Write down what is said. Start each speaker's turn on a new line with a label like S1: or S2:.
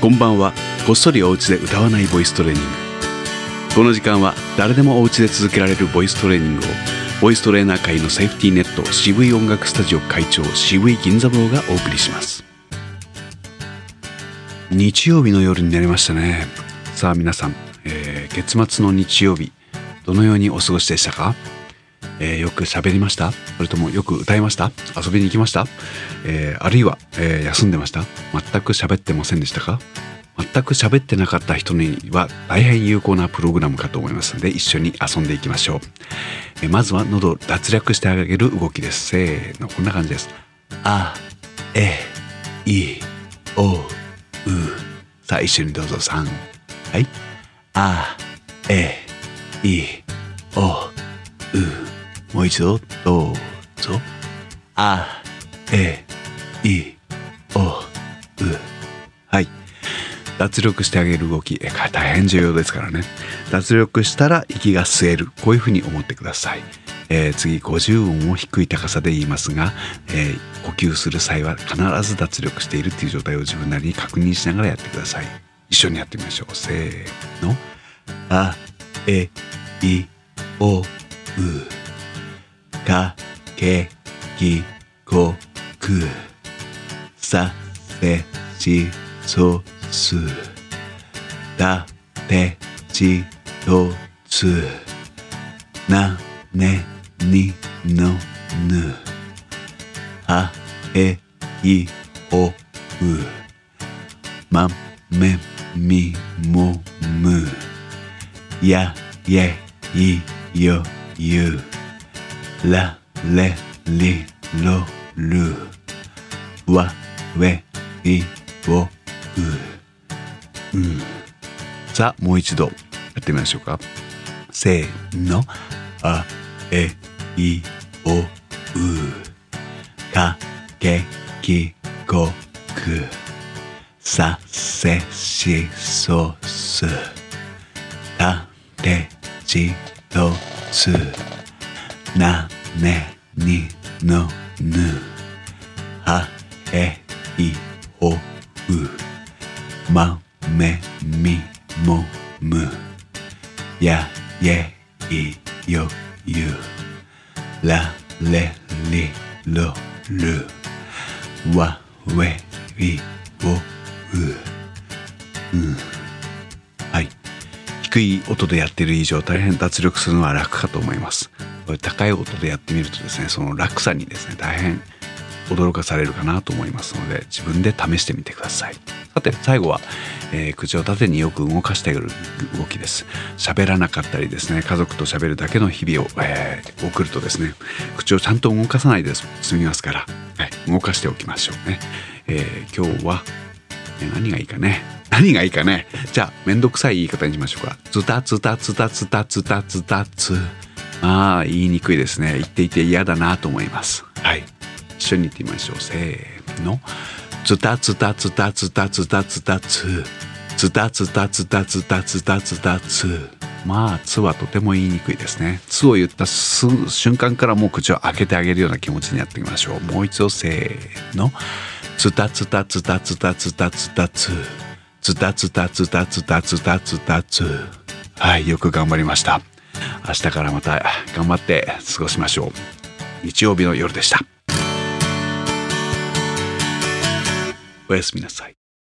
S1: こんばんは。こっそりお家で歌わないボイストレーニング。この時間は誰でもお家で続けられるボイストレーニングをボイストレーナー界のセーフティーネット渋い音楽スタジオ会長渋い銀座坊がお送りします。日曜日の夜になりましたね。さあ皆さん、えー月末の日曜日どのようにお過ごしでしたか？えーよく喋りました？それともよく歌いました？遊びに行きました、えーあるいは、えー休んでました？全く喋ってませんでしたか？全く喋ってなかった人には大変有効なプログラムかと思いますので一緒に遊んでいきましょう、えーまずは喉を脱力してあげる動きです。せーのこんな感じです。あえいおう。さあ一緒にどうぞ。3はい。あえい。おう一度？どうぞ。あえいおう。はい。脱力してあげる動き。え大変重要ですからね。脱力したら息が吸える。こういうふうに思ってください、えー次50音を低い高さで言いますが、えー呼吸する際は必ず脱力しているっていう状態を自分なりに確認しながらやってください。一緒にやってみましょう。せーの。あえいおうかけきこくさせしそす。だてちとつ。なねにのぬ。はえいおう。まめみもむ。や ye いよゆ。うられりろるわ we いおううんさあもう一度やってみましょうか。せーの。あえいおう。かけきこく。させしそす。たてちとつ。なねにのぬ。はえいおう。まめみもむ。や ye いよゆ。られりろる。わ we いおう。うん。はい。低い音でやってる以上大変脱力するのは楽かと思います。これ高い音でやってみるとですねその楽さにですね大変驚かされるかなと思いますので自分で試してみてください。さて最後は、えー口を縦によく動かしている動きです。喋らなかったりですね家族と喋るだけの日々を、えー送るとですね口をちゃんと動かさないで済みますから、はい、動かしておきましょうね、えー今日はえ何がいいかね。何がいいかね。じゃあめんどくさい言い方にしましょうか。ズタズタズタズタズタズタズまあ言いにくいですね。言っていて嫌だなと思います。はい。一緒に言ってみましょう。せーの。ズタズタズタズタズタズタズズタズタズタズタズタズタズまあ「つ」はとても言いにくいですね「つ」を言ったす瞬間からもう口を開けてあげるような気持ちにやってみましょう。もう一度せーの。ズタズタズタズタズタズタズズタズタズタズタズタズタズはいよく頑張りました明日からまた頑張って過ごしましょう。日曜日の夜でした。おやすみなさい。